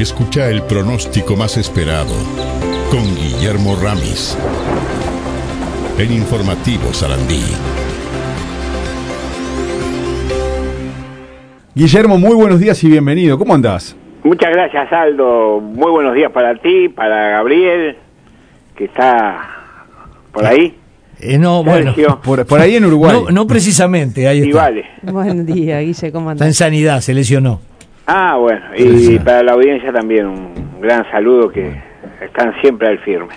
Escucha el pronóstico más esperado con Guillermo Ramis. En Informativo Sarandí. Guillermo, muy buenos días y bienvenido. ¿Cómo andás? Muchas gracias, Aldo. Muy buenos días para ti, para Gabriel, que está por ahí. Eh, no, bueno. Por, por ahí en Uruguay. no, no precisamente, ahí Y está. vale. Buen día, Guille, ¿cómo Está en andás? sanidad, se lesionó. Ah, bueno. Y para la audiencia también un gran saludo que están siempre al firme.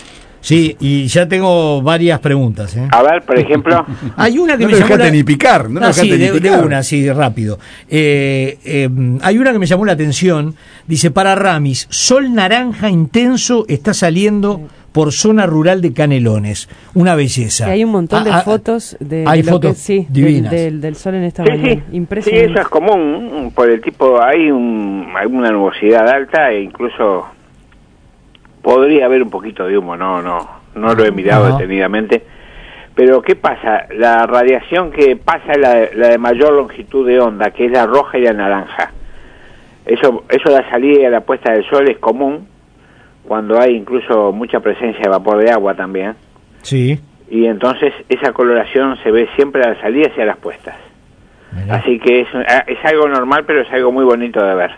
Sí, y ya tengo varias preguntas. ¿eh? A ver, por ejemplo, Hay una que No me llamó la- ni picar, no Ah, dejaste sí, ni de, de picar. una, sí, rápido. Eh, eh, hay una que me llamó la atención. Dice, para Ramis, sol naranja intenso está saliendo por zona rural de Canelones. Una belleza. Que hay un montón de Ah, ah, fotos de, hay de lo fotos que, sí, divinas. del, del sol en esta sí, mañana. sí, sí, Impresionante. eso es común, por el tipo, hay un, alguna nubosidad alta e incluso podría haber un poquito de humo, no, no, no lo he mirado detenidamente. Pero ¿qué pasa? La radiación que pasa es la, de- la de mayor longitud de onda, que es la roja y la naranja. Eso, eso la salida y la puesta del sol es común, cuando hay incluso mucha presencia de vapor de agua también. Sí. Y entonces esa coloración se ve siempre a la salida y a las puestas. mirá. Así que es, ah, es algo normal, pero es algo muy bonito de ver.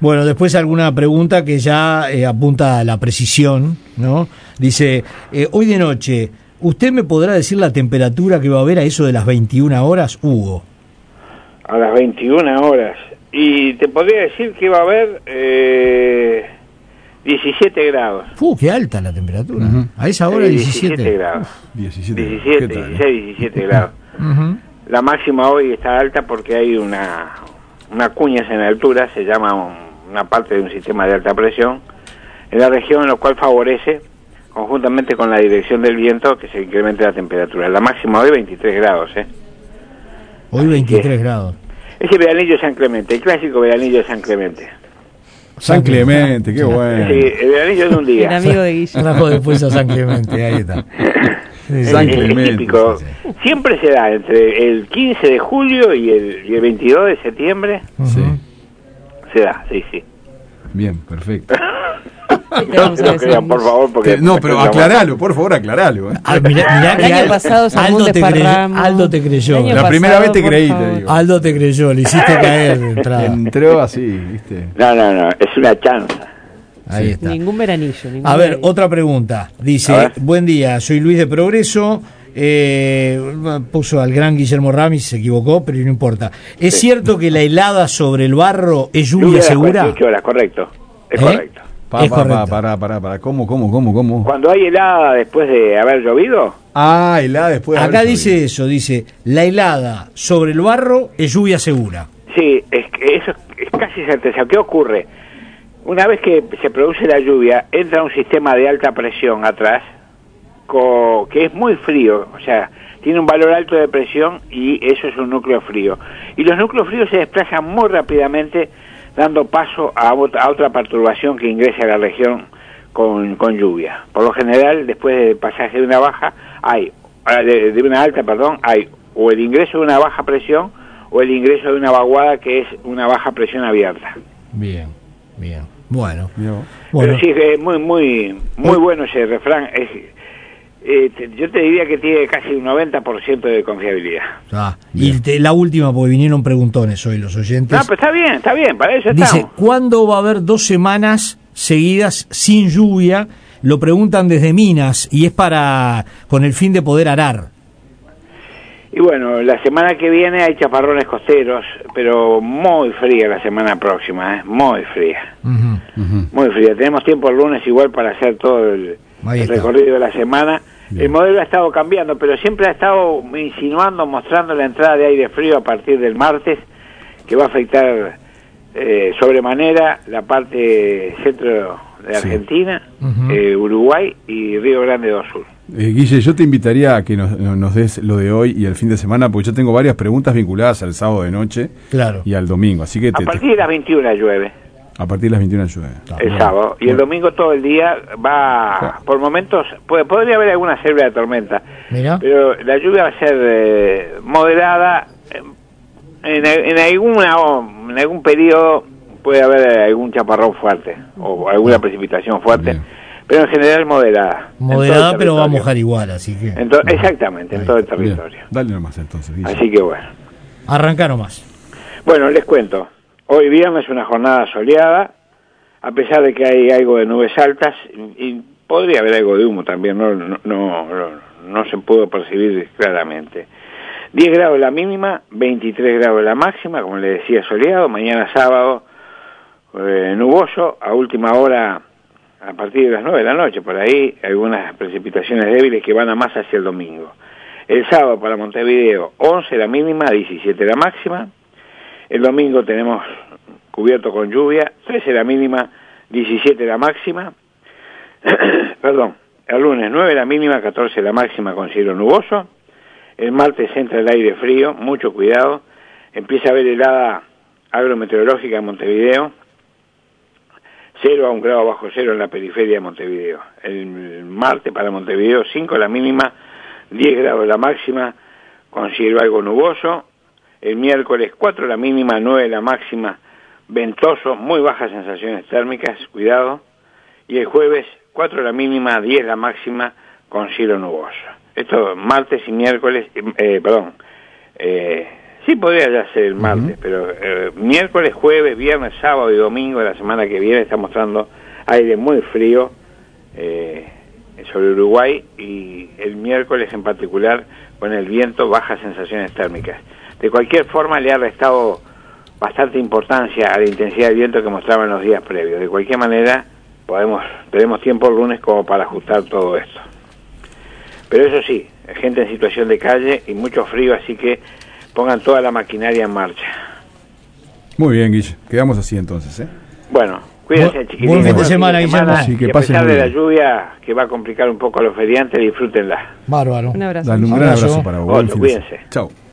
Bueno, después alguna pregunta que ya eh, apunta a la precisión, ¿no? Dice, eh, hoy de noche, ¿usted me podrá decir la temperatura que va a haber a eso de las 21 horas, Hugo? A las 21 horas. Y te podría decir que va a haber eh, 17 grados. ¡Fu, qué alta la temperatura! Ujú. A esa hora Sí, 17. grados. 17. 17, ¿Qué tal? 16, 17 grados. La máxima hoy está alta porque hay una, una cuñas en altura, se llama un- una parte de un sistema de alta presión, en la región, lo cual favorece, conjuntamente con la dirección del viento, que se incremente la temperatura. La máxima hoy 23 grados, ¿eh? Hoy 23 Sí. grados. Ese veranillo de San Clemente, el clásico veranillo de San Clemente. San Clemente, qué bueno. Sí, el veranillo de un El día. amigo de Guille. Trajo después a San Clemente, ahí está. Es. San es- es Clemente, típico. Siempre se da entre el 15 de julio y el, y el 22 de septiembre. Sí. Se da, sí, sí. Bien, perfecto. ¿Qué te No crean, por favor, porque... Te- no, pero aclaralo, por favor, aclaralo. ¿eh? Ah, mirá, mirá El que año Al- pasado Aldo te creyó. Aldo te creyó. La primera vez te creí, favor. te digo. Aldo te creyó, le hiciste caer de entrada. Entró así, ¿viste? No, no, no, es una chanza. Ahí está. Ningún veranillo. Ningún A ver, veranillo. otra pregunta. Dice, buen día, soy Luis de Progreso. Eh, puso al gran Guillermo Ramis, se equivocó, pero no importa. ¿Es Sí. cierto que la helada sobre el barro es lluvia segura? 48 horas, correcto. Es ¿Eh? correcto. Pa, Es pa, pa, pará, pará, pará. ¿Cómo, cómo, cómo, cómo? Cuando hay helada después de haber llovido, Ah, helada después de Acá haber dice llovido. eso, dice, la helada sobre el barro es lluvia segura. sí, es que eso es casi certeza. ¿Qué ocurre? Una vez que se produce la lluvia, entra un sistema de alta presión atrás, co- que es muy frío, o sea, tiene un valor alto de presión y eso es un núcleo frío. Y los núcleos fríos se desplazan muy rápidamente, dando paso a otra, a otra perturbación que ingresa a la región con, con lluvia. Por lo general, después del pasaje de una baja, hay, ah, de, de una alta, perdón, hay o el ingreso de una baja presión o el ingreso de una vaguada que es una baja presión abierta. Bien, bien. Bueno. Pero sí, es muy, muy, muy bueno ese refrán. Es, eh, te- yo te diría que tiene casi un 90% de confiabilidad. Ah, y te- la última, porque vinieron preguntones hoy los oyentes. No, pero está bien, está bien, para eso Dice, estamos. ¿cuándo va a haber dos semanas seguidas sin lluvia? Lo preguntan desde Minas y es para con el fin de poder arar. Y bueno, la semana que viene hay chaparrones costeros, pero muy fría la semana próxima, ¿eh? muy fría, muy fría. Tenemos tiempo el lunes igual para hacer todo el, recorrido de la semana. Bien. El modelo ha estado cambiando, pero siempre ha estado insinuando, mostrando la entrada de aire frío a partir del martes, que va a afectar eh, sobremanera la parte centro de Sí. Argentina, eh, Uruguay y Río Grande do Sul. Eh, Guille, yo te invitaría a que nos, nos des lo de hoy y el fin de semana, porque yo tengo varias preguntas vinculadas al sábado de noche Claro. y al domingo. Así que A te- partir de las 21 llueve. A partir de las 21 llueve. El bien. sábado y el domingo todo el día va por momentos puede, podría haber alguna severa tormenta Mira. pero la lluvia va a ser eh, moderada eh, en, en alguna en algún periodo puede haber algún chaparrón fuerte o alguna precipitación fuerte, Bien. pero en general moderada. Moderada, pero va a mojar igual, así que. En to- exactamente, en Ahí. todo el Bien. territorio. Dale nomás entonces. Así que bueno. Arranca nomás. Bueno, les cuento. Hoy viernes es una jornada soleada, a pesar de que hay algo de nubes altas, y podría haber algo de humo también, no, no, no, no- no se pudo percibir claramente. 10 grados la mínima, 23 grados la máxima, como le decía, soleado. Mañana sábado, eh, nuboso, a última hora, a partir de las 9 de la noche, por ahí, algunas precipitaciones débiles que van a más hacia el domingo. El sábado para Montevideo, 11 la mínima, 17 la máxima. El domingo tenemos cubierto con lluvia, 13 la mínima, 17 la máxima. Perdón, el lunes 9 la mínima, 14 la máxima con cielo nuboso. El martes entra el aire frío, mucho cuidado. Empieza a haber helada agrometeorológica en Montevideo. 0 a un grado bajo cero en la periferia de Montevideo. El martes para Montevideo 5 la mínima, 10 grados la máxima con cielo algo nuboso. El miércoles 4 la mínima, 9 la máxima, ventoso, muy bajas sensaciones térmicas, cuidado. Y el jueves 4 la mínima, 10 la máxima con cielo nuboso. Esto martes y miércoles, eh, perdón, eh, sí podría ya ser el martes, pero eh, miércoles, jueves, viernes, sábado y domingo de la semana que viene está mostrando aire muy frío eh, sobre Uruguay y el miércoles en particular con el viento bajas sensaciones térmicas. De cualquier forma le ha restado bastante importancia a la intensidad del viento que mostraba en los días previos. De cualquier manera podemos tenemos tiempo el lunes como para ajustar todo esto. Pero eso sí, gente en situación de calle y mucho frío, así que pongan toda la maquinaria en marcha. Muy bien, Guille. Quedamos así entonces, ¿eh? Bueno, cuídense, chiquilines. buen fin de semana, Guillermo. Sí, que y a pesar de la lluvia que va a complicar un poco a los feriantes, disfrútenla. Bárbaro. Un abrazo. Dale un gran Abrazo. abrazo para vos. Otro, de cuídense. Chau.